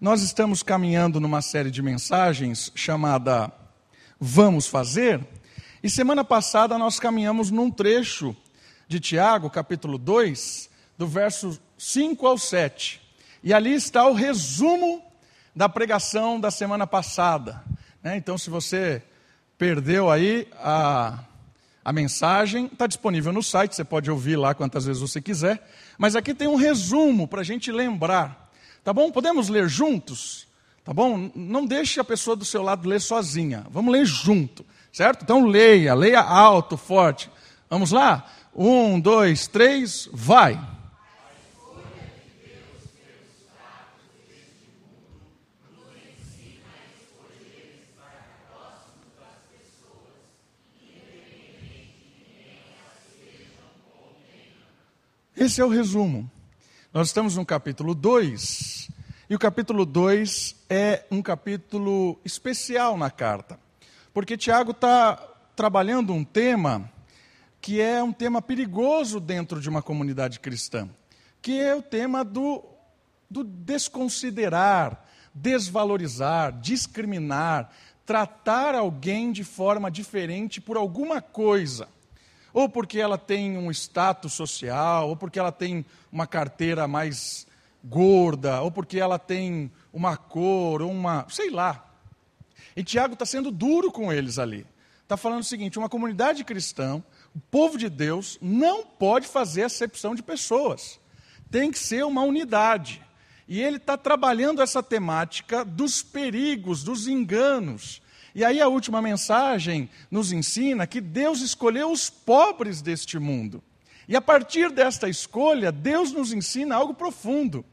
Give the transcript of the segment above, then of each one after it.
Nós estamos caminhando numa série de mensagens chamada Vamos Fazer, e semana passada nós caminhamos num trecho de Tiago, capítulo 2, do verso 5 ao 7. E ali está o resumo da pregação da semana passada. Né? Então, se você perdeu aí a, a mensagem, está disponível no site, você pode ouvir lá quantas vezes você quiser. Mas aqui tem um resumo para a gente lembrar Tá bom? Podemos ler juntos? Tá bom? Não deixe a pessoa do seu lado ler sozinha. Vamos ler junto, certo? Então leia, leia alto, forte. Vamos lá? Um, dois, três, vai. Esse é o resumo. Nós estamos no capítulo 2, e o capítulo 2 é um capítulo especial na carta, porque Tiago está trabalhando um tema que é um tema perigoso dentro de uma comunidade cristã, que é o tema do, do desconsiderar, desvalorizar, discriminar, tratar alguém de forma diferente por alguma coisa ou porque ela tem um status social, ou porque ela tem uma carteira mais gorda, ou porque ela tem uma cor, ou uma. sei lá. E Tiago está sendo duro com eles ali. Está falando o seguinte: uma comunidade cristã, o povo de Deus, não pode fazer acepção de pessoas. Tem que ser uma unidade. E ele está trabalhando essa temática dos perigos, dos enganos, e aí a última mensagem nos ensina que Deus escolheu os pobres deste mundo. E a partir desta escolha, Deus nos ensina algo profundo,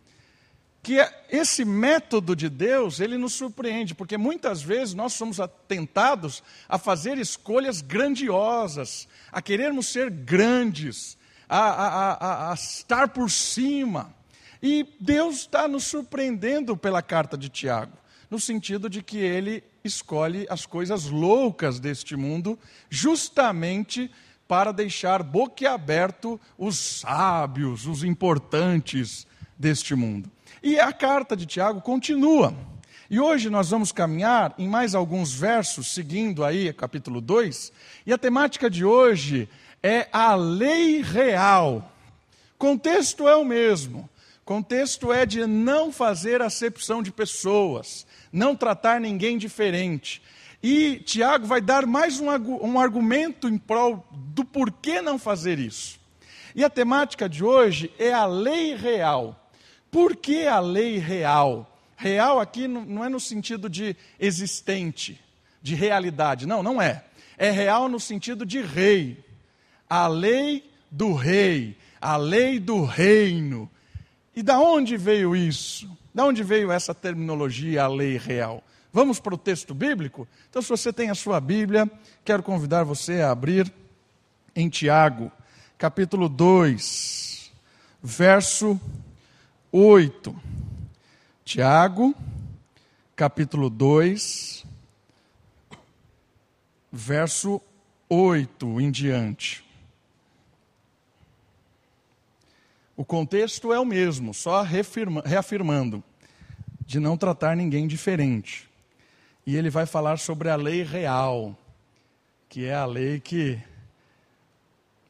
que é esse método de Deus, ele nos surpreende, porque muitas vezes nós somos tentados a fazer escolhas grandiosas, a querermos ser grandes, a, a, a, a estar por cima. E Deus está nos surpreendendo pela carta de Tiago, no sentido de que ele escolhe as coisas loucas deste mundo, justamente para deixar boquiaberto os sábios, os importantes deste mundo. E a carta de Tiago continua. E hoje nós vamos caminhar em mais alguns versos, seguindo aí capítulo 2, e a temática de hoje é a lei real. Contexto é o mesmo. Contexto é de não fazer acepção de pessoas, não tratar ninguém diferente. E Tiago vai dar mais um, um argumento em prol do porquê não fazer isso. E a temática de hoje é a lei real. Por que a lei real? Real aqui não é no sentido de existente, de realidade. Não, não é. É real no sentido de rei. A lei do rei, a lei do reino. E da onde veio isso? De onde veio essa terminologia, a lei real? Vamos para o texto bíblico? Então, se você tem a sua Bíblia, quero convidar você a abrir em Tiago, capítulo 2, verso 8. Tiago, capítulo 2, verso 8 em diante. O contexto é o mesmo, só reafirma, reafirmando, de não tratar ninguém diferente. E ele vai falar sobre a lei real, que é a lei que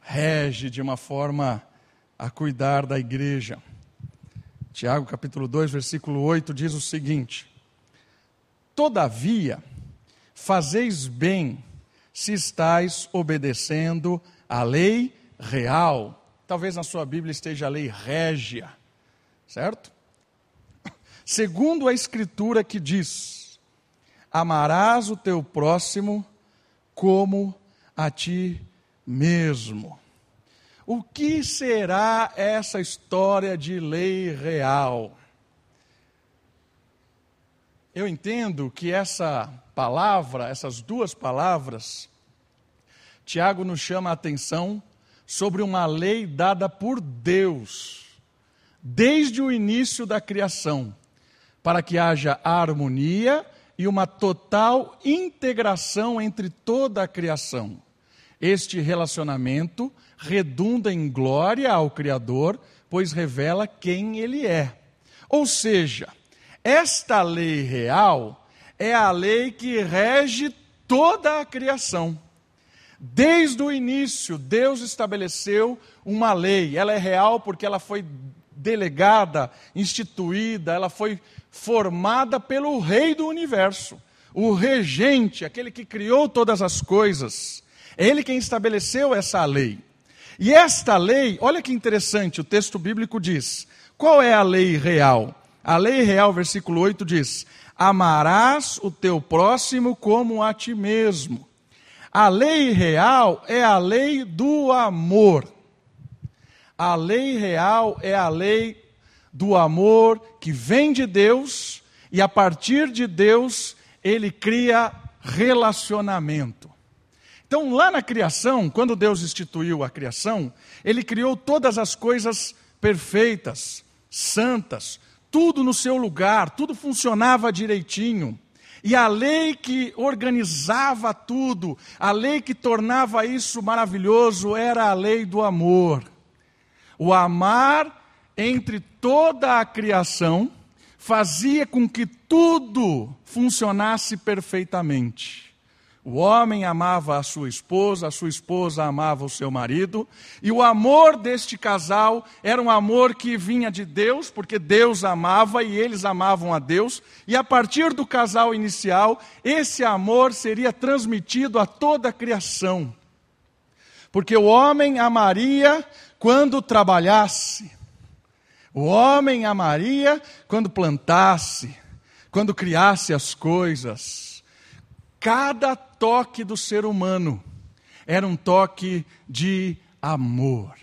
rege de uma forma a cuidar da igreja. Tiago capítulo 2, versículo 8 diz o seguinte: Todavia, fazeis bem se estáis obedecendo à lei real Talvez na sua Bíblia esteja a lei régia, certo? Segundo a Escritura que diz: Amarás o teu próximo como a ti mesmo. O que será essa história de lei real? Eu entendo que essa palavra, essas duas palavras, Tiago nos chama a atenção sobre uma lei dada por Deus, desde o início da criação, para que haja harmonia e uma total integração entre toda a criação. Este relacionamento redunda em glória ao Criador, pois revela quem Ele é. Ou seja, esta lei real é a lei que rege toda a criação. Desde o início, Deus estabeleceu uma lei. Ela é real porque ela foi delegada, instituída, ela foi formada pelo Rei do universo, o regente, aquele que criou todas as coisas. Ele quem estabeleceu essa lei. E esta lei, olha que interessante, o texto bíblico diz: qual é a lei real? A lei real, versículo 8 diz: Amarás o teu próximo como a ti mesmo. A lei real é a lei do amor. A lei real é a lei do amor que vem de Deus e a partir de Deus ele cria relacionamento. Então, lá na criação, quando Deus instituiu a criação, ele criou todas as coisas perfeitas, santas, tudo no seu lugar, tudo funcionava direitinho. E a lei que organizava tudo, a lei que tornava isso maravilhoso, era a lei do amor. O amar entre toda a criação fazia com que tudo funcionasse perfeitamente. O homem amava a sua esposa, a sua esposa amava o seu marido, e o amor deste casal era um amor que vinha de Deus, porque Deus amava e eles amavam a Deus, e a partir do casal inicial, esse amor seria transmitido a toda a criação. Porque o homem amaria quando trabalhasse, o homem amaria quando plantasse, quando criasse as coisas. Cada toque do ser humano era um toque de amor.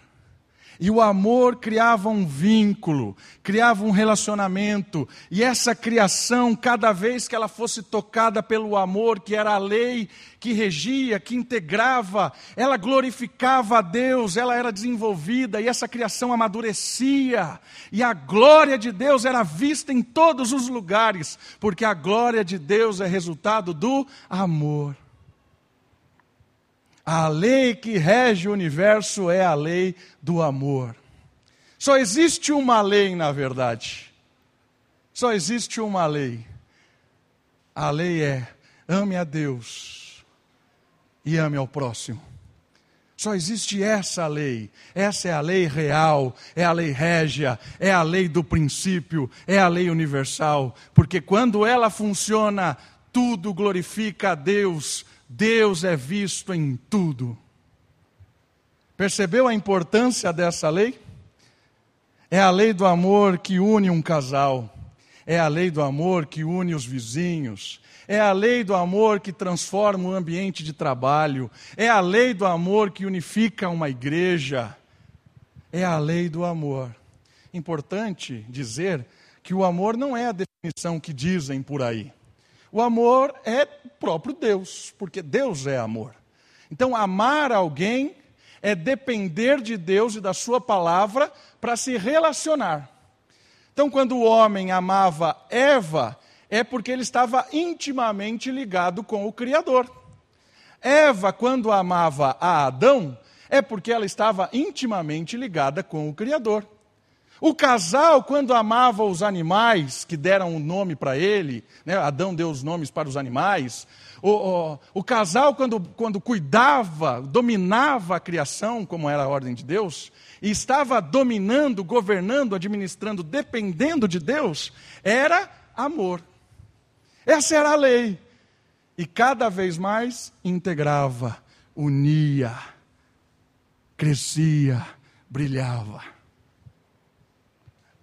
E o amor criava um vínculo, criava um relacionamento. E essa criação, cada vez que ela fosse tocada pelo amor, que era a lei que regia, que integrava, ela glorificava a Deus, ela era desenvolvida e essa criação amadurecia. E a glória de Deus era vista em todos os lugares, porque a glória de Deus é resultado do amor. A lei que rege o universo é a lei do amor. Só existe uma lei, na verdade. Só existe uma lei. A lei é: ame a Deus e ame ao próximo. Só existe essa lei. Essa é a lei real, é a lei régia, é a lei do princípio, é a lei universal. Porque quando ela funciona, tudo glorifica a Deus, Deus é visto em tudo. Percebeu a importância dessa lei? É a lei do amor que une um casal. É a lei do amor que une os vizinhos. É a lei do amor que transforma o ambiente de trabalho. É a lei do amor que unifica uma igreja. É a lei do amor. Importante dizer que o amor não é a definição que dizem por aí. O amor é próprio Deus, porque Deus é amor. Então, amar alguém é depender de Deus e da Sua palavra para se relacionar. Então, quando o homem amava Eva, é porque ele estava intimamente ligado com o Criador. Eva, quando amava a Adão, é porque ela estava intimamente ligada com o Criador. O casal, quando amava os animais, que deram o um nome para ele, né? Adão deu os nomes para os animais. O, o, o, casal, quando, quando cuidava, dominava a criação, como era a ordem de Deus, e estava dominando, governando, administrando, dependendo de Deus, era amor. Essa era a lei. E cada vez mais integrava, unia, crescia, brilhava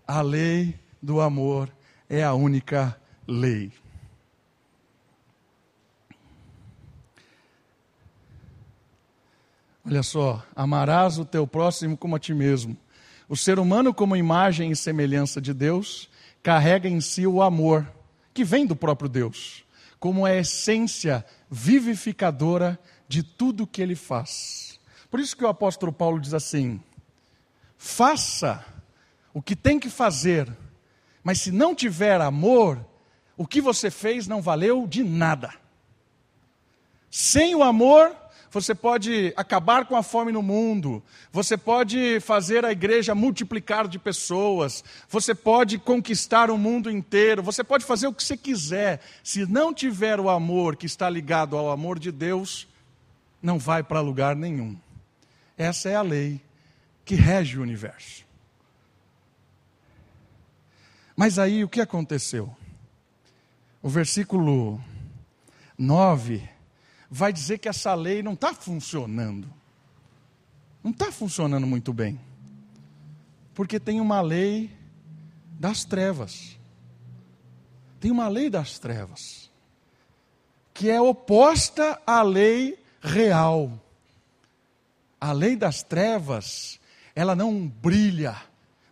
a lei do amor é a única lei. Olha só, amarás o teu próximo como a ti mesmo. O ser humano, como imagem e semelhança de Deus, carrega em si o amor, que vem do próprio Deus, como a essência vivificadora de tudo que ele faz. Por isso que o apóstolo Paulo diz assim: faça o que tem que fazer, mas se não tiver amor, o que você fez não valeu de nada. Sem o amor, você pode acabar com a fome no mundo, você pode fazer a igreja multiplicar de pessoas, você pode conquistar o mundo inteiro, você pode fazer o que você quiser. Se não tiver o amor que está ligado ao amor de Deus, não vai para lugar nenhum. Essa é a lei que rege o universo. Mas aí o que aconteceu? O versículo 9 vai dizer que essa lei não está funcionando. Não está funcionando muito bem. Porque tem uma lei das trevas. Tem uma lei das trevas. Que é oposta à lei real. A lei das trevas, ela não brilha,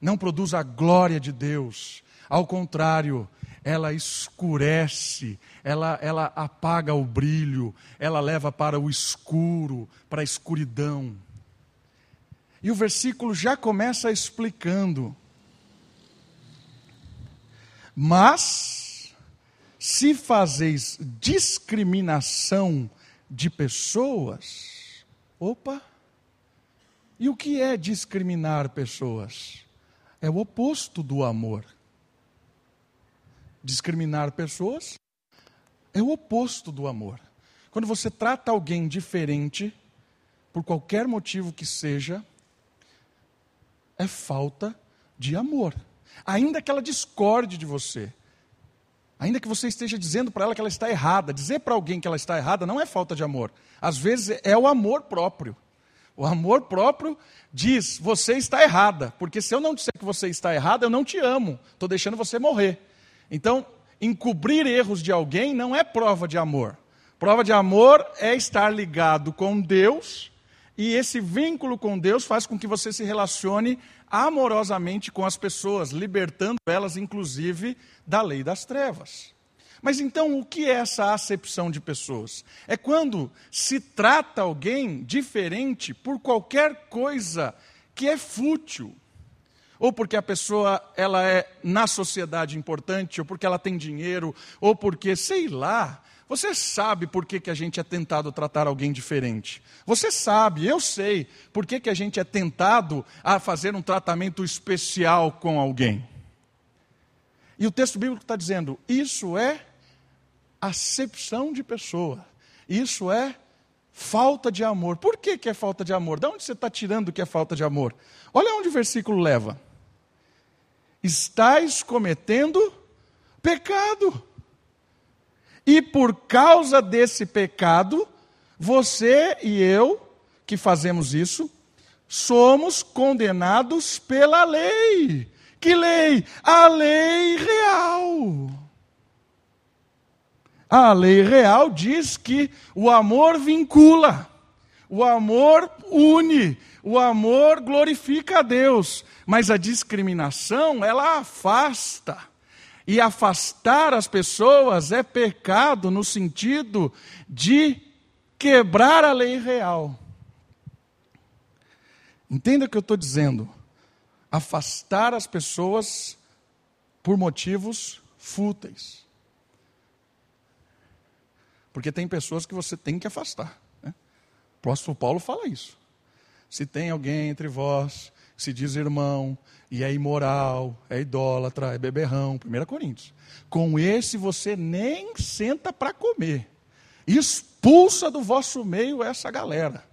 não produz a glória de Deus. Ao contrário, ela escurece, ela, ela apaga o brilho, ela leva para o escuro, para a escuridão. E o versículo já começa explicando. Mas, se fazeis discriminação de pessoas, opa, e o que é discriminar pessoas? É o oposto do amor discriminar pessoas é o oposto do amor. Quando você trata alguém diferente, por qualquer motivo que seja, é falta de amor. Ainda que ela discorde de você, ainda que você esteja dizendo para ela que ela está errada, dizer para alguém que ela está errada não é falta de amor. Às vezes é o amor próprio. O amor próprio diz: você está errada, porque se eu não disser que você está errada, eu não te amo, estou deixando você morrer. Então, encobrir erros de alguém não é prova de amor. Prova de amor é estar ligado com Deus, e esse vínculo com Deus faz com que você se relacione amorosamente com as pessoas, libertando elas, inclusive, da lei das trevas. Mas então, o que é essa acepção de pessoas? É quando se trata alguém diferente por qualquer coisa que é fútil, ou porque a pessoa ela é na sociedade importante, ou porque ela tem dinheiro, ou porque, sei lá, você sabe por que, que a gente é tentado tratar alguém diferente. Você sabe, eu sei, por que, que a gente é tentado a fazer um tratamento especial com alguém. E o texto bíblico está dizendo: isso é acepção de pessoa, isso é falta de amor. Por que, que é falta de amor? De onde você está tirando que é falta de amor? Olha onde o versículo leva estáis cometendo pecado. E por causa desse pecado, você e eu, que fazemos isso, somos condenados pela lei. Que lei? A lei real. A lei real diz que o amor vincula, o amor une, o amor glorifica a Deus, mas a discriminação, ela afasta. E afastar as pessoas é pecado no sentido de quebrar a lei real. Entenda o que eu estou dizendo. Afastar as pessoas por motivos fúteis. Porque tem pessoas que você tem que afastar. Né? O próximo Paulo fala isso. Se tem alguém entre vós se diz irmão, e é imoral, é idólatra, é beberrão, 1 Coríntios. Com esse você nem senta para comer. Expulsa do vosso meio essa galera.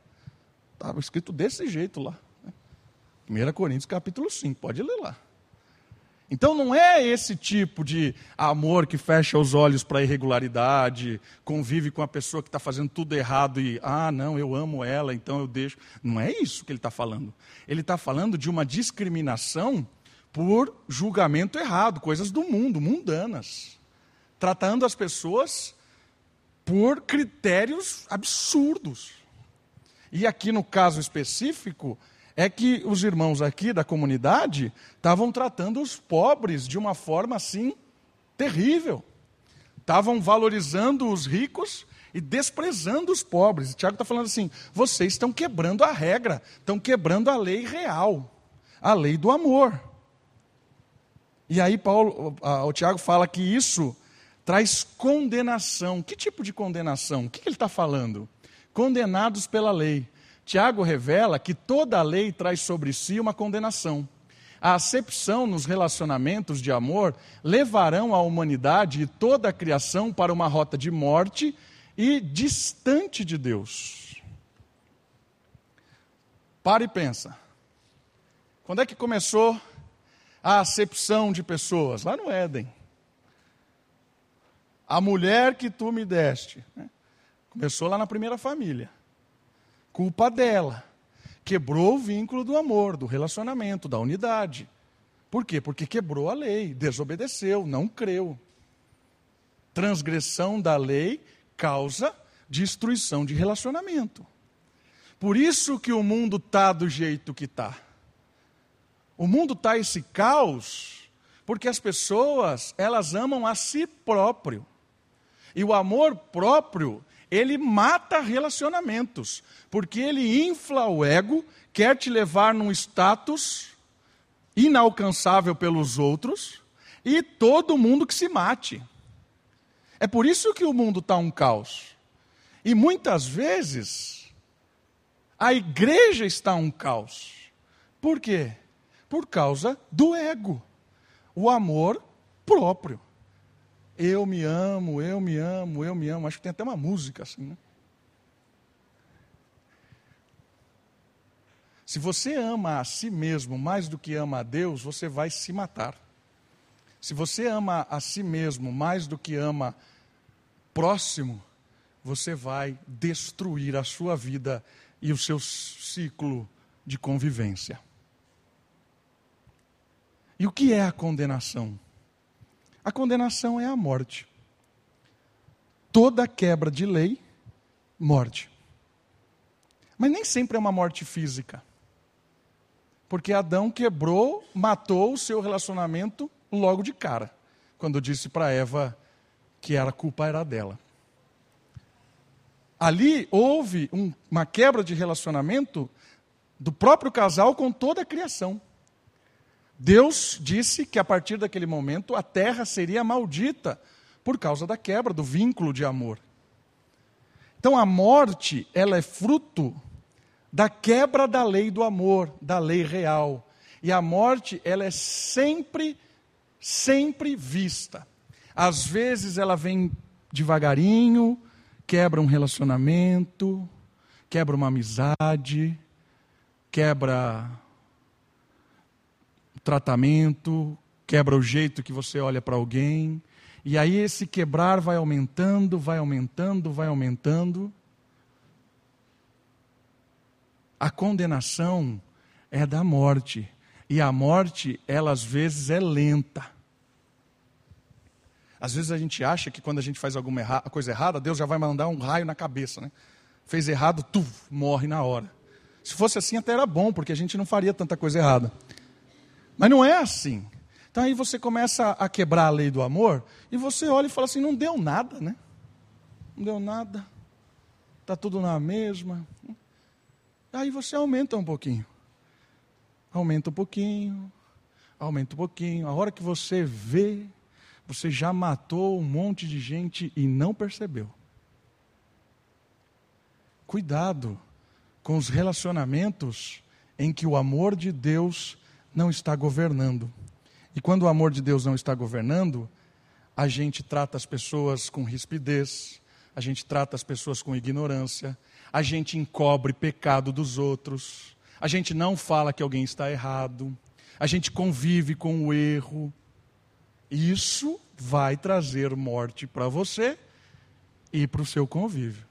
Estava escrito desse jeito lá. 1 Coríntios capítulo 5, pode ler lá. Então não é esse tipo de amor que fecha os olhos para a irregularidade, convive com a pessoa que está fazendo tudo errado e, ah, não, eu amo ela, então eu deixo. Não é isso que ele está falando. Ele está falando de uma discriminação por julgamento errado, coisas do mundo, mundanas. Tratando as pessoas por critérios absurdos. E aqui no caso específico, é que os irmãos aqui da comunidade estavam tratando os pobres de uma forma assim terrível. Estavam valorizando os ricos e desprezando os pobres. E Tiago está falando assim: vocês estão quebrando a regra, estão quebrando a lei real, a lei do amor. E aí Paulo, o Tiago fala que isso traz condenação. Que tipo de condenação? O que ele está falando? condenados pela lei. Tiago revela que toda a lei traz sobre si uma condenação. A acepção nos relacionamentos de amor levarão a humanidade e toda a criação para uma rota de morte e distante de Deus. Para e pensa. Quando é que começou a acepção de pessoas? Lá no Éden. A mulher que tu me deste. Né? Começou lá na primeira família. Culpa dela. Quebrou o vínculo do amor, do relacionamento, da unidade. Por quê? Porque quebrou a lei, desobedeceu, não creu. Transgressão da lei causa destruição de relacionamento. Por isso que o mundo está do jeito que está. O mundo está esse caos porque as pessoas, elas amam a si próprio. E o amor próprio, ele mata relacionamentos, porque ele infla o ego, quer te levar num status inalcançável pelos outros, e todo mundo que se mate. É por isso que o mundo está um caos. E muitas vezes a igreja está um caos. Por quê? Por causa do ego, o amor próprio. Eu me amo, eu me amo, eu me amo. Acho que tem até uma música assim, né? Se você ama a si mesmo mais do que ama a Deus, você vai se matar. Se você ama a si mesmo mais do que ama próximo, você vai destruir a sua vida e o seu ciclo de convivência. E o que é a condenação? A condenação é a morte. Toda quebra de lei, morte. Mas nem sempre é uma morte física. Porque Adão quebrou, matou o seu relacionamento logo de cara, quando disse para Eva que a culpa era dela. Ali houve um, uma quebra de relacionamento do próprio casal com toda a criação. Deus disse que a partir daquele momento a terra seria maldita por causa da quebra do vínculo de amor. Então a morte, ela é fruto da quebra da lei do amor, da lei real. E a morte, ela é sempre, sempre vista. Às vezes ela vem devagarinho, quebra um relacionamento, quebra uma amizade, quebra tratamento, quebra o jeito que você olha para alguém. E aí esse quebrar vai aumentando, vai aumentando, vai aumentando. A condenação é da morte. E a morte, ela às vezes é lenta. Às vezes a gente acha que quando a gente faz alguma erra coisa errada, Deus já vai mandar um raio na cabeça. Né? Fez errado, tu morre na hora. Se fosse assim, até era bom, porque a gente não faria tanta coisa errada. Mas não é assim. Então aí você começa a quebrar a lei do amor e você olha e fala assim: não deu nada, né? Não deu nada. Está tudo na mesma. Aí você aumenta um pouquinho. Aumenta um pouquinho, aumenta um pouquinho. A hora que você vê, você já matou um monte de gente e não percebeu. Cuidado com os relacionamentos em que o amor de Deus não está governando. E quando o amor de Deus não está governando, a gente trata as pessoas com rispidez, a gente trata as pessoas com ignorância, a gente encobre pecado dos outros, a gente não fala que alguém está errado, a gente convive com o erro. Isso vai trazer morte para você e para o seu convívio.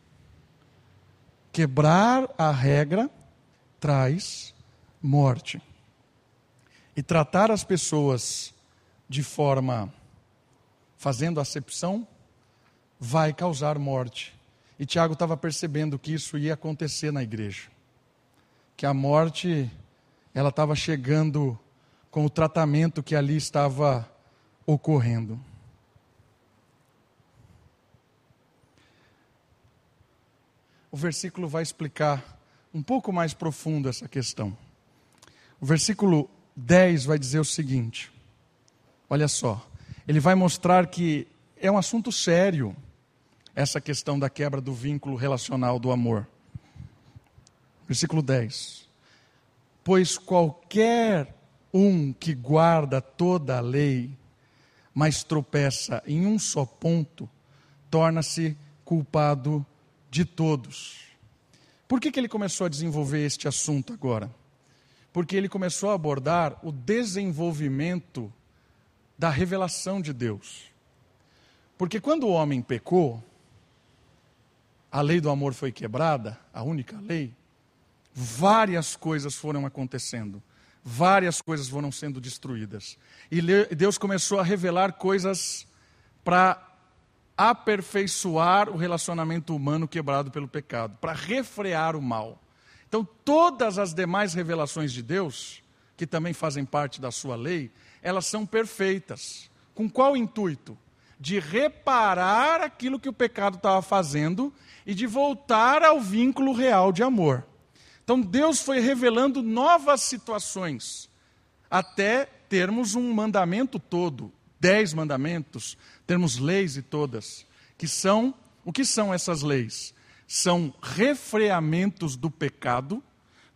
Quebrar a regra traz morte. E tratar as pessoas de forma fazendo acepção vai causar morte. E Tiago estava percebendo que isso ia acontecer na igreja. Que a morte, ela estava chegando com o tratamento que ali estava ocorrendo. O versículo vai explicar um pouco mais profundo essa questão. O versículo 10 vai dizer o seguinte: olha só, ele vai mostrar que é um assunto sério essa questão da quebra do vínculo relacional do amor. Versículo 10. Pois qualquer um que guarda toda a lei, mas tropeça em um só ponto, torna-se culpado de todos. Por que, que ele começou a desenvolver este assunto agora? Porque ele começou a abordar o desenvolvimento da revelação de Deus. Porque quando o homem pecou, a lei do amor foi quebrada, a única lei, várias coisas foram acontecendo, várias coisas foram sendo destruídas. E Deus começou a revelar coisas para aperfeiçoar o relacionamento humano quebrado pelo pecado, para refrear o mal. Então, todas as demais revelações de Deus, que também fazem parte da sua lei, elas são perfeitas. Com qual intuito? De reparar aquilo que o pecado estava fazendo e de voltar ao vínculo real de amor. Então Deus foi revelando novas situações, até termos um mandamento todo, dez mandamentos, termos leis e todas, que são, o que são essas leis? São refreamentos do pecado,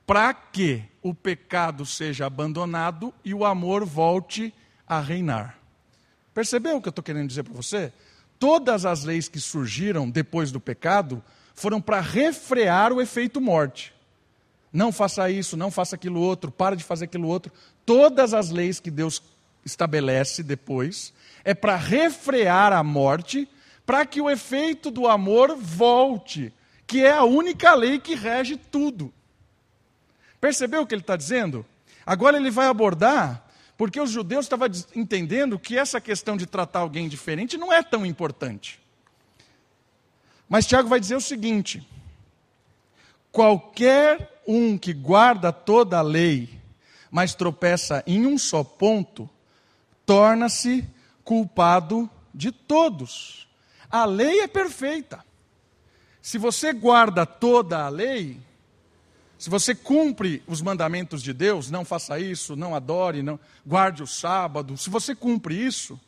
para que o pecado seja abandonado e o amor volte a reinar. Percebeu o que eu estou querendo dizer para você? Todas as leis que surgiram depois do pecado foram para refrear o efeito morte. Não faça isso, não faça aquilo outro, para de fazer aquilo outro. Todas as leis que Deus estabelece depois é para refrear a morte, para que o efeito do amor volte, que é a única lei que rege tudo. Percebeu o que ele está dizendo? Agora ele vai abordar porque os judeus estavam entendendo que essa questão de tratar alguém diferente não é tão importante. Mas Tiago vai dizer o seguinte: qualquer um que guarda toda a lei, mas tropeça em um só ponto, torna-se culpado de todos. A lei é perfeita. Se você guarda toda a lei, se você cumpre os mandamentos de Deus, não faça isso, não adore, não guarde o sábado, se você cumpre isso,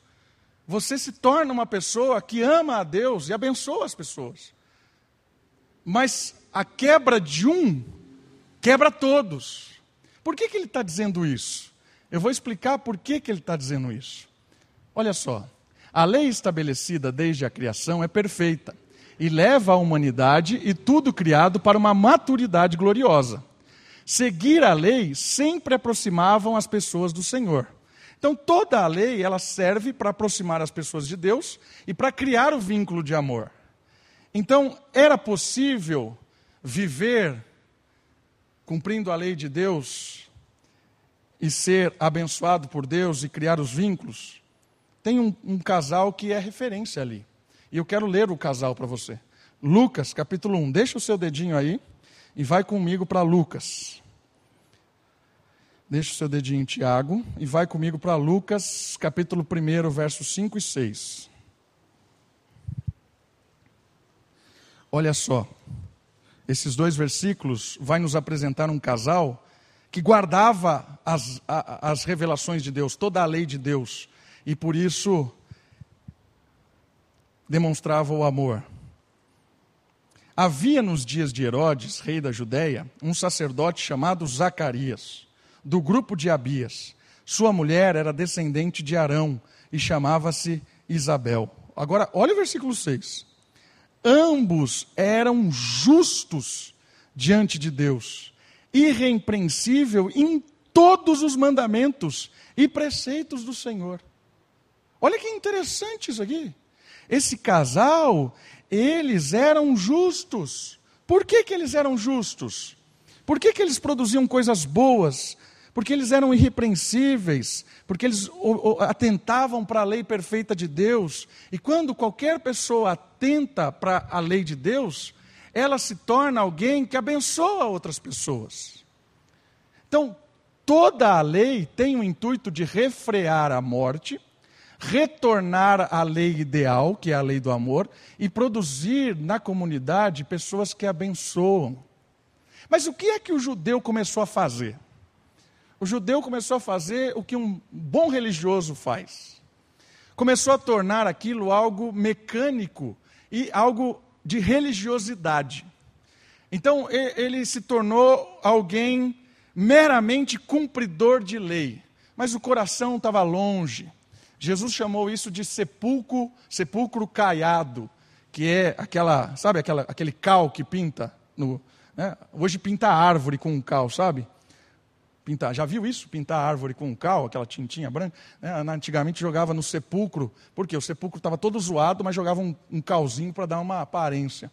você se torna uma pessoa que ama a Deus e abençoa as pessoas. Mas a quebra de um quebra todos. Por que, que ele está dizendo isso? Eu vou explicar por que, que ele está dizendo isso. Olha só, a lei estabelecida desde a criação é perfeita e leva a humanidade e tudo criado para uma maturidade gloriosa. Seguir a lei sempre aproximavam as pessoas do Senhor. Então toda a lei ela serve para aproximar as pessoas de Deus e para criar o vínculo de amor. Então era possível viver cumprindo a lei de Deus e ser abençoado por Deus e criar os vínculos. Tem um, um casal que é referência ali. E eu quero ler o casal para você. Lucas, capítulo 1. Deixa o seu dedinho aí e vai comigo para Lucas. Deixa o seu dedinho em Tiago e vai comigo para Lucas, capítulo 1, versos 5 e 6. Olha só, esses dois versículos vai nos apresentar um casal que guardava as, as revelações de Deus, toda a lei de Deus, e por isso demonstrava o amor. Havia nos dias de Herodes, rei da Judéia, um sacerdote chamado Zacarias, do grupo de Abias. Sua mulher era descendente de Arão e chamava-se Isabel. Agora, olha o versículo 6. Ambos eram justos diante de Deus, irrepreensível em todos os mandamentos e preceitos do Senhor. Olha que interessante isso aqui. Esse casal, eles eram justos. Por que, que eles eram justos? Por que, que eles produziam coisas boas? Porque eles eram irrepreensíveis, porque eles atentavam para a lei perfeita de Deus. E quando qualquer pessoa atenta para a lei de Deus, ela se torna alguém que abençoa outras pessoas. Então, toda a lei tem o intuito de refrear a morte retornar à lei ideal, que é a lei do amor, e produzir na comunidade pessoas que abençoam. Mas o que é que o judeu começou a fazer? O judeu começou a fazer o que um bom religioso faz. Começou a tornar aquilo algo mecânico e algo de religiosidade. Então ele se tornou alguém meramente cumpridor de lei, mas o coração estava longe. Jesus chamou isso de sepulcro, sepulcro caiado, que é aquela, sabe, aquela, aquele cal que pinta no, né? Hoje pinta árvore com um cal, sabe? Pintar, já viu isso? Pintar árvore com um cal, aquela tintinha branca? Né? Antigamente jogava no sepulcro, porque o sepulcro estava todo zoado, mas jogava um, um calzinho para dar uma aparência.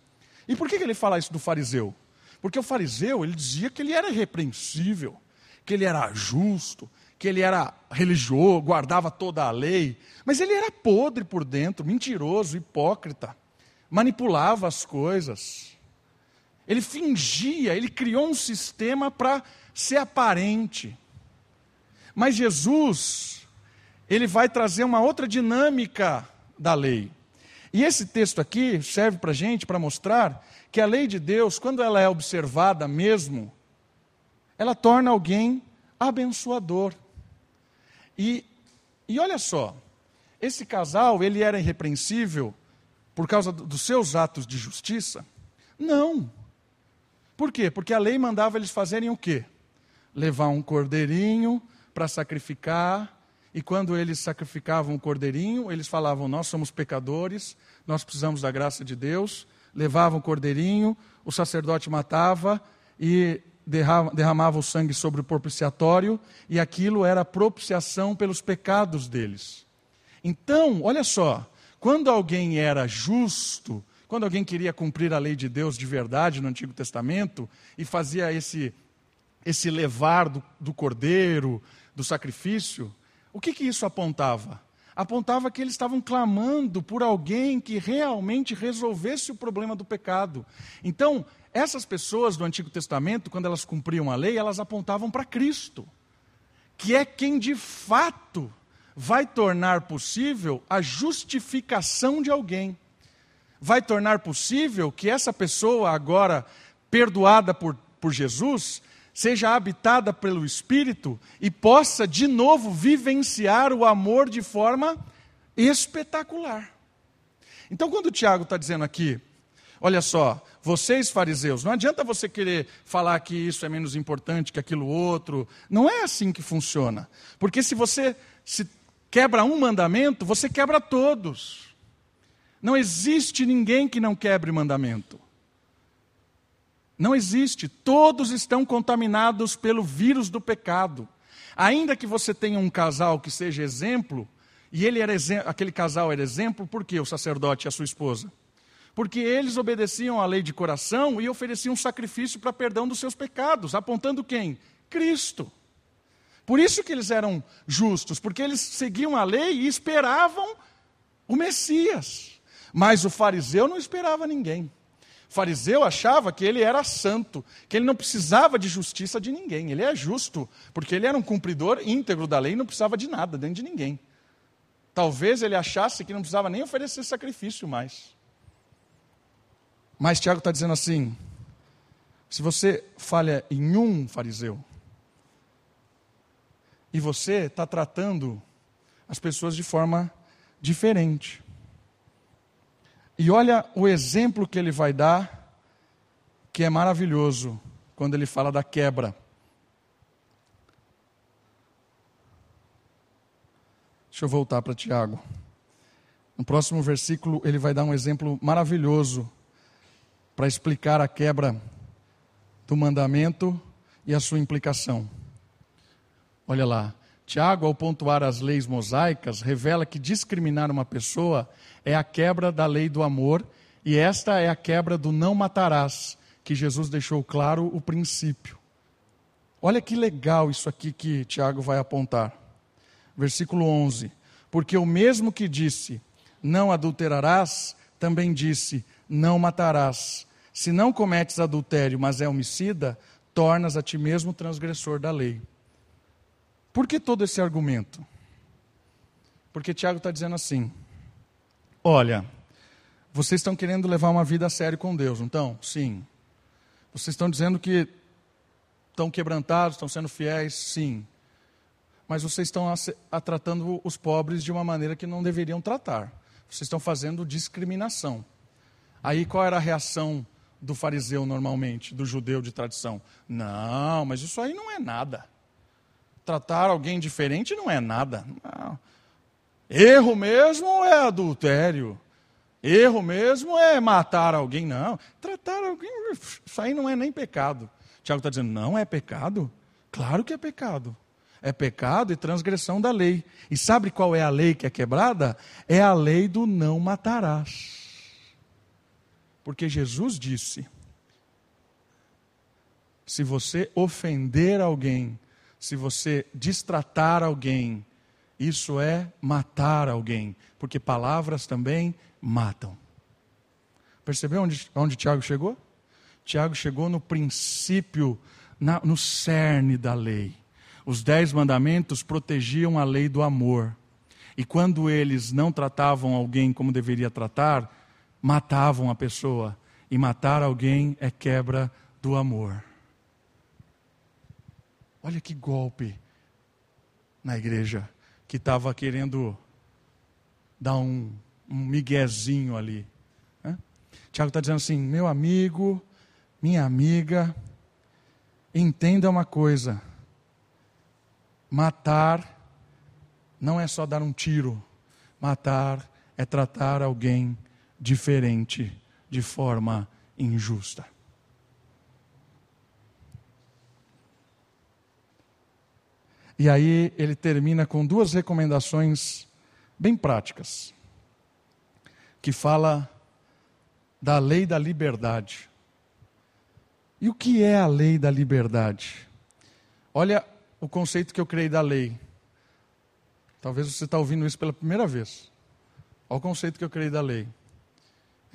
E por que, que ele fala isso do fariseu? Porque o fariseu, ele dizia que ele era irrepreensível, que ele era justo, que ele era religioso, guardava toda a lei, mas ele era podre por dentro, mentiroso, hipócrita, manipulava as coisas. Ele fingia, ele criou um sistema para ser aparente. Mas Jesus, ele vai trazer uma outra dinâmica da lei. E esse texto aqui serve para gente para mostrar que a lei de Deus, quando ela é observada mesmo, ela torna alguém abençoador. E, e olha só, esse casal, ele era irrepreensível por causa dos seus atos de justiça? Não. Por quê? Porque a lei mandava eles fazerem o quê? Levar um cordeirinho para sacrificar, e quando eles sacrificavam o cordeirinho, eles falavam: Nós somos pecadores, nós precisamos da graça de Deus. Levavam o cordeirinho, o sacerdote matava e derramava o sangue sobre o propiciatório, e aquilo era propiciação pelos pecados deles. Então, olha só, quando alguém era justo, quando alguém queria cumprir a lei de Deus de verdade no Antigo Testamento e fazia esse, esse levar do, do cordeiro, do sacrifício, o que, que isso apontava? Apontava que eles estavam clamando por alguém que realmente resolvesse o problema do pecado. Então, essas pessoas do Antigo Testamento, quando elas cumpriam a lei, elas apontavam para Cristo, que é quem de fato vai tornar possível a justificação de alguém vai tornar possível que essa pessoa, agora perdoada por, por Jesus, seja habitada pelo Espírito e possa de novo vivenciar o amor de forma espetacular. Então, quando o Tiago está dizendo aqui, olha só, vocês fariseus, não adianta você querer falar que isso é menos importante que aquilo outro, não é assim que funciona. Porque se você se quebra um mandamento, você quebra todos. Não existe ninguém que não quebre mandamento. Não existe. Todos estão contaminados pelo vírus do pecado. Ainda que você tenha um casal que seja exemplo, e ele era aquele casal era exemplo, por quê? O sacerdote e a sua esposa? Porque eles obedeciam à lei de coração e ofereciam sacrifício para perdão dos seus pecados, apontando quem? Cristo. Por isso que eles eram justos, porque eles seguiam a lei e esperavam o Messias. Mas o fariseu não esperava ninguém. O fariseu achava que ele era santo, que ele não precisava de justiça de ninguém. Ele é justo, porque ele era um cumpridor íntegro da lei e não precisava de nada, dentro de ninguém. Talvez ele achasse que não precisava nem oferecer sacrifício mais. Mas Tiago está dizendo assim: se você falha em um fariseu, e você está tratando as pessoas de forma diferente. E olha o exemplo que ele vai dar, que é maravilhoso, quando ele fala da quebra. Deixa eu voltar para Tiago. No próximo versículo, ele vai dar um exemplo maravilhoso para explicar a quebra do mandamento e a sua implicação. Olha lá. Tiago, ao pontuar as leis mosaicas, revela que discriminar uma pessoa é a quebra da lei do amor e esta é a quebra do não matarás, que Jesus deixou claro o princípio. Olha que legal isso aqui que Tiago vai apontar. Versículo 11: Porque o mesmo que disse, não adulterarás, também disse, não matarás. Se não cometes adultério, mas é homicida, tornas a ti mesmo transgressor da lei. Por que todo esse argumento? Porque Tiago está dizendo assim: olha, vocês estão querendo levar uma vida a sério com Deus, então? Sim. Vocês estão dizendo que estão quebrantados, estão sendo fiéis? Sim. Mas vocês estão a, a tratando os pobres de uma maneira que não deveriam tratar. Vocês estão fazendo discriminação. Aí qual era a reação do fariseu normalmente, do judeu de tradição. Não, mas isso aí não é nada. Tratar alguém diferente não é nada. Não. Erro mesmo é adultério. Erro mesmo é matar alguém. Não. Tratar alguém, isso aí não é nem pecado. Tiago está dizendo, não é pecado? Claro que é pecado. É pecado e transgressão da lei. E sabe qual é a lei que é quebrada? É a lei do não matarás. Porque Jesus disse: se você ofender alguém, se você distratar alguém, isso é matar alguém, porque palavras também matam. Percebeu onde, onde Tiago chegou? Tiago chegou no princípio, na, no cerne da lei. Os dez mandamentos protegiam a lei do amor. E quando eles não tratavam alguém como deveria tratar, matavam a pessoa. E matar alguém é quebra do amor. Olha que golpe na igreja que estava querendo dar um, um miguezinho ali. Né? Tiago está dizendo assim: meu amigo, minha amiga, entenda uma coisa Matar não é só dar um tiro, matar é tratar alguém diferente, de forma injusta. E aí ele termina com duas recomendações bem práticas, que fala da lei da liberdade. E o que é a lei da liberdade? Olha o conceito que eu criei da lei. Talvez você está ouvindo isso pela primeira vez. Olha o conceito que eu criei da lei.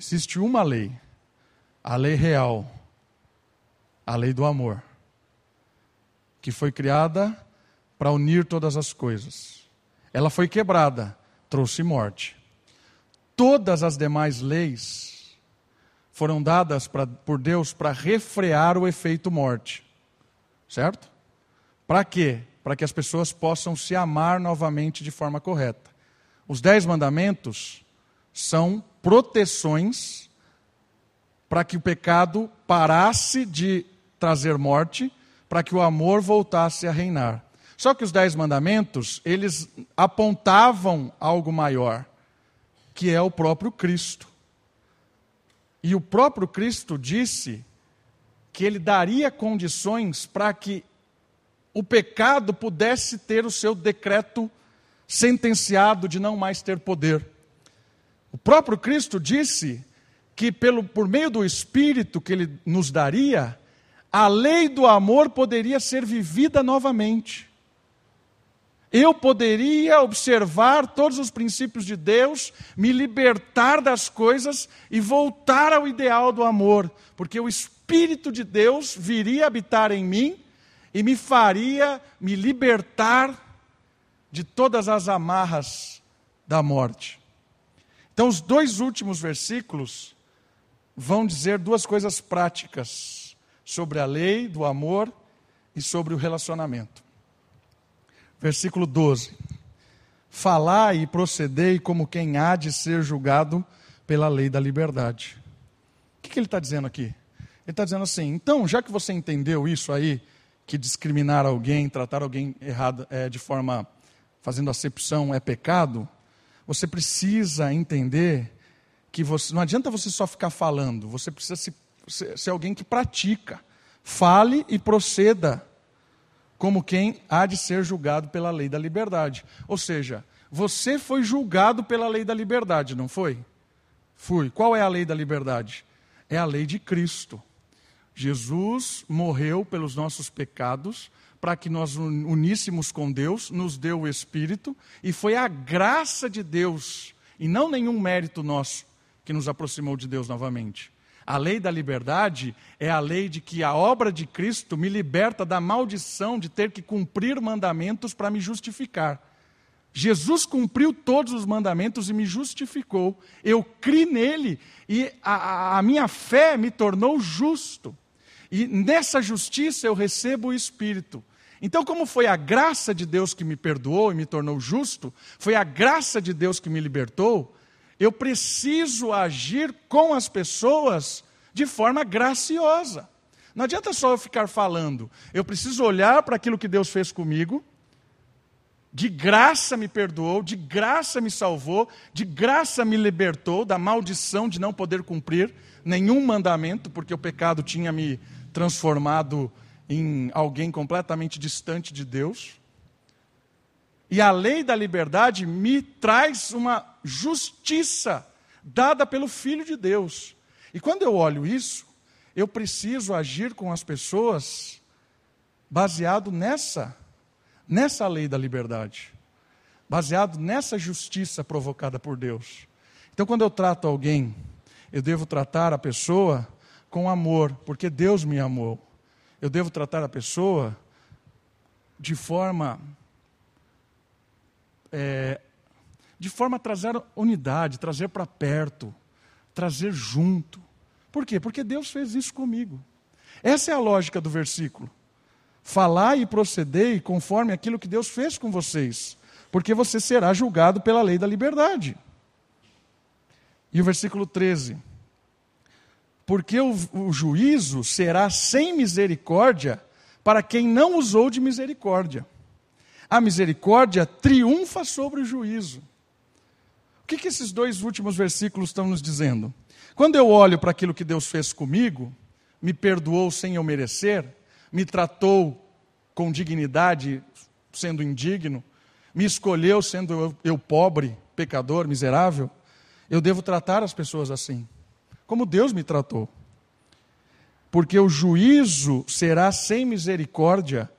Existe uma lei, a lei real, a lei do amor, que foi criada para unir todas as coisas. Ela foi quebrada, trouxe morte. Todas as demais leis foram dadas pra, por Deus para refrear o efeito morte. Certo? Para quê? Para que as pessoas possam se amar novamente de forma correta. Os dez mandamentos são proteções para que o pecado parasse de trazer morte, para que o amor voltasse a reinar. Só que os dez mandamentos, eles apontavam algo maior, que é o próprio Cristo. E o próprio Cristo disse que ele daria condições para que o pecado pudesse ter o seu decreto sentenciado de não mais ter poder. O próprio Cristo disse que pelo, por meio do Espírito que ele nos daria, a lei do amor poderia ser vivida novamente. Eu poderia observar todos os princípios de Deus, me libertar das coisas e voltar ao ideal do amor, porque o Espírito de Deus viria habitar em mim e me faria me libertar de todas as amarras da morte. Então, os dois últimos versículos vão dizer duas coisas práticas sobre a lei do amor e sobre o relacionamento. Versículo 12: Falai e procedei como quem há de ser julgado pela lei da liberdade. O que, ele está dizendo aqui? Ele está dizendo assim: então, já que você entendeu isso aí, que discriminar alguém, tratar alguém errado é, de forma fazendo acepção é pecado, você precisa entender que você, não adianta você só ficar falando, você precisa se, ser, ser alguém que pratica. Fale e proceda como quem há de ser julgado pela lei da liberdade. Ou seja, você foi julgado pela lei da liberdade, não foi? Fui. Qual é a lei da liberdade? É a lei de Cristo. Jesus morreu pelos nossos pecados, para que nós uníssemos com Deus, nos deu o Espírito, e foi a graça de Deus, e não nenhum mérito nosso, que nos aproximou de Deus novamente. A lei da liberdade é a lei de que a obra de Cristo me liberta da maldição de ter que cumprir mandamentos para me justificar. Jesus cumpriu todos os mandamentos e me justificou. Eu criei nele e a, a minha fé me tornou justo. E nessa justiça eu recebo o Espírito. Então, como foi a graça de Deus que me perdoou e me tornou justo, foi a graça de Deus que me libertou, eu preciso agir com as pessoas de forma graciosa. Não adianta só eu ficar falando. Eu preciso olhar para aquilo que Deus fez comigo. De graça me perdoou, de graça me salvou, de graça me libertou da maldição de não poder cumprir nenhum mandamento, porque o pecado tinha me transformado em alguém completamente distante de Deus. E a lei da liberdade me traz uma justiça dada pelo Filho de Deus. E quando eu olho isso, eu preciso agir com as pessoas baseado nessa nessa lei da liberdade, baseado nessa justiça provocada por Deus. Então, quando eu trato alguém, eu devo tratar a pessoa com amor, porque Deus me amou. Eu devo tratar a pessoa de forma é, de forma a trazer unidade, trazer para perto, trazer junto. Por quê? Porque Deus fez isso comigo. Essa é a lógica do versículo. Falar e proceder conforme aquilo que Deus fez com vocês, porque você será julgado pela lei da liberdade. E o versículo 13: Porque o, o juízo será sem misericórdia para quem não usou de misericórdia. A misericórdia triunfa sobre o juízo. O que, que esses dois últimos versículos estão nos dizendo? Quando eu olho para aquilo que Deus fez comigo, me perdoou sem eu merecer, me tratou com dignidade, sendo indigno, me escolheu sendo eu, eu pobre, pecador, miserável, eu devo tratar as pessoas assim, como Deus me tratou. Porque o juízo será sem misericórdia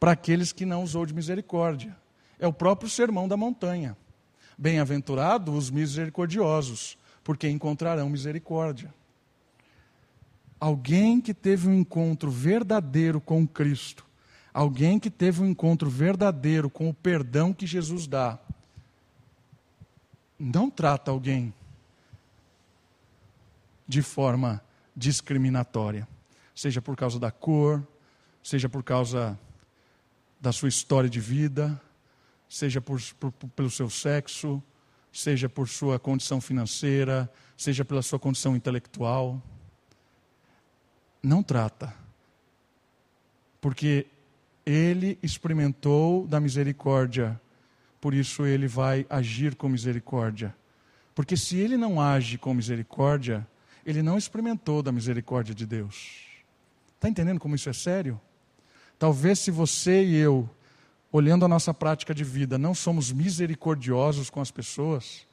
para aqueles que não usou de misericórdia. É o próprio sermão da montanha. Bem-aventurados os misericordiosos, porque encontrarão misericórdia. Alguém que teve um encontro verdadeiro com Cristo, alguém que teve um encontro verdadeiro com o perdão que Jesus dá, não trata alguém de forma discriminatória, seja por causa da cor, seja por causa da sua história de vida, seja por, por, pelo seu sexo, seja por sua condição financeira, seja pela sua condição intelectual. Não trata. Porque ele experimentou da misericórdia, por isso ele vai agir com misericórdia. Porque se ele não age com misericórdia, ele não experimentou da misericórdia de Deus. Está entendendo como isso é sério? Talvez se você e eu olhando a nossa prática de vida, não somos misericordiosos com as pessoas,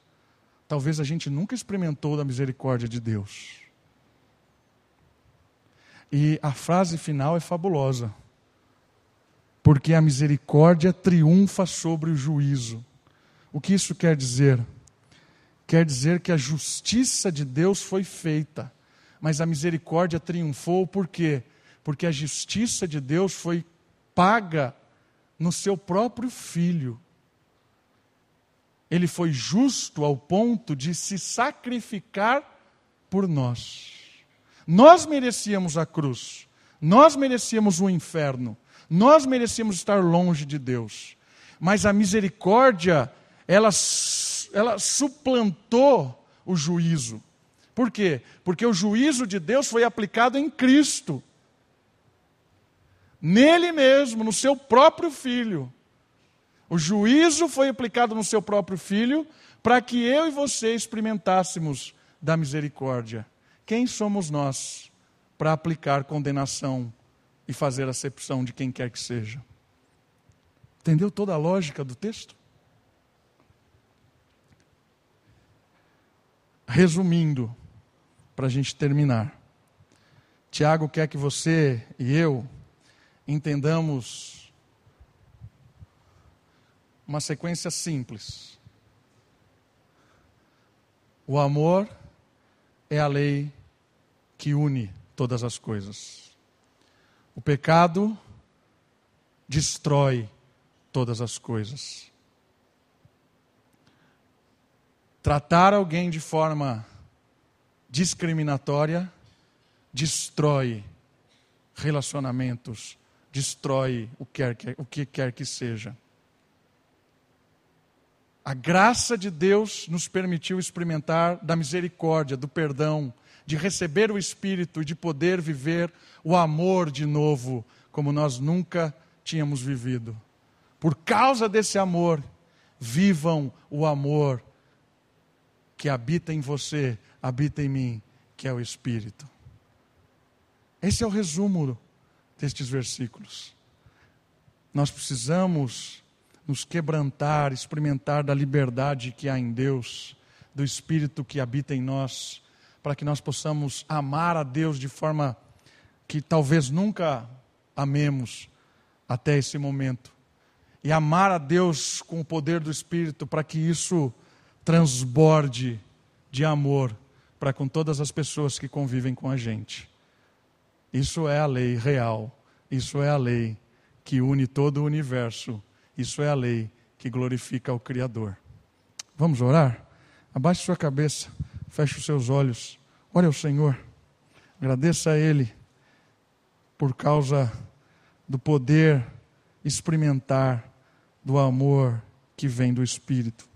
talvez a gente nunca experimentou da misericórdia de Deus. E a frase final é fabulosa. Porque a misericórdia triunfa sobre o juízo. O que isso quer dizer? Quer dizer que a justiça de Deus foi feita, mas a misericórdia triunfou por quê? Porque a justiça de Deus foi paga no seu próprio filho. Ele foi justo ao ponto de se sacrificar por nós. Nós merecíamos a cruz, nós merecíamos o inferno, nós merecíamos estar longe de Deus. Mas a misericórdia, ela, ela suplantou o juízo. Por quê? Porque o juízo de Deus foi aplicado em Cristo nele mesmo, no seu próprio filho. O juízo foi aplicado no seu próprio filho para que eu e você experimentássemos da misericórdia. Quem somos nós para aplicar condenação e fazer acepção de quem quer que seja? Entendeu toda a lógica do texto? Resumindo, para a gente terminar, Tiago quer que você e eu entendamos uma sequência simples. O amor é a lei que une todas as coisas. O pecado destrói todas as coisas. Tratar alguém de forma discriminatória destrói relacionamentos destrói o que, quer, o que quer que seja. A graça de Deus nos permitiu experimentar da misericórdia, do perdão, de receber o Espírito e de poder viver o amor de novo, como nós nunca tínhamos vivido. Por causa desse amor, vivam o amor que habita em você, habita em mim, que é o Espírito. Esse é o resumo destes versículos. Nós precisamos nos quebrantar, experimentar da liberdade que há em Deus, do Espírito que habita em nós, para que nós possamos amar a Deus de forma que talvez nunca amemos até esse momento. E amar a Deus com o poder do Espírito, para que isso transborde de amor para com todas as pessoas que convivem com a gente. Isso é a lei real, isso é a lei que une todo o universo, isso é a lei que glorifica o Criador. Vamos orar? Abaixe sua cabeça, feche os seus olhos, ore ao Senhor, agradeça a Ele por causa do poder experimentar do amor que vem do Espírito.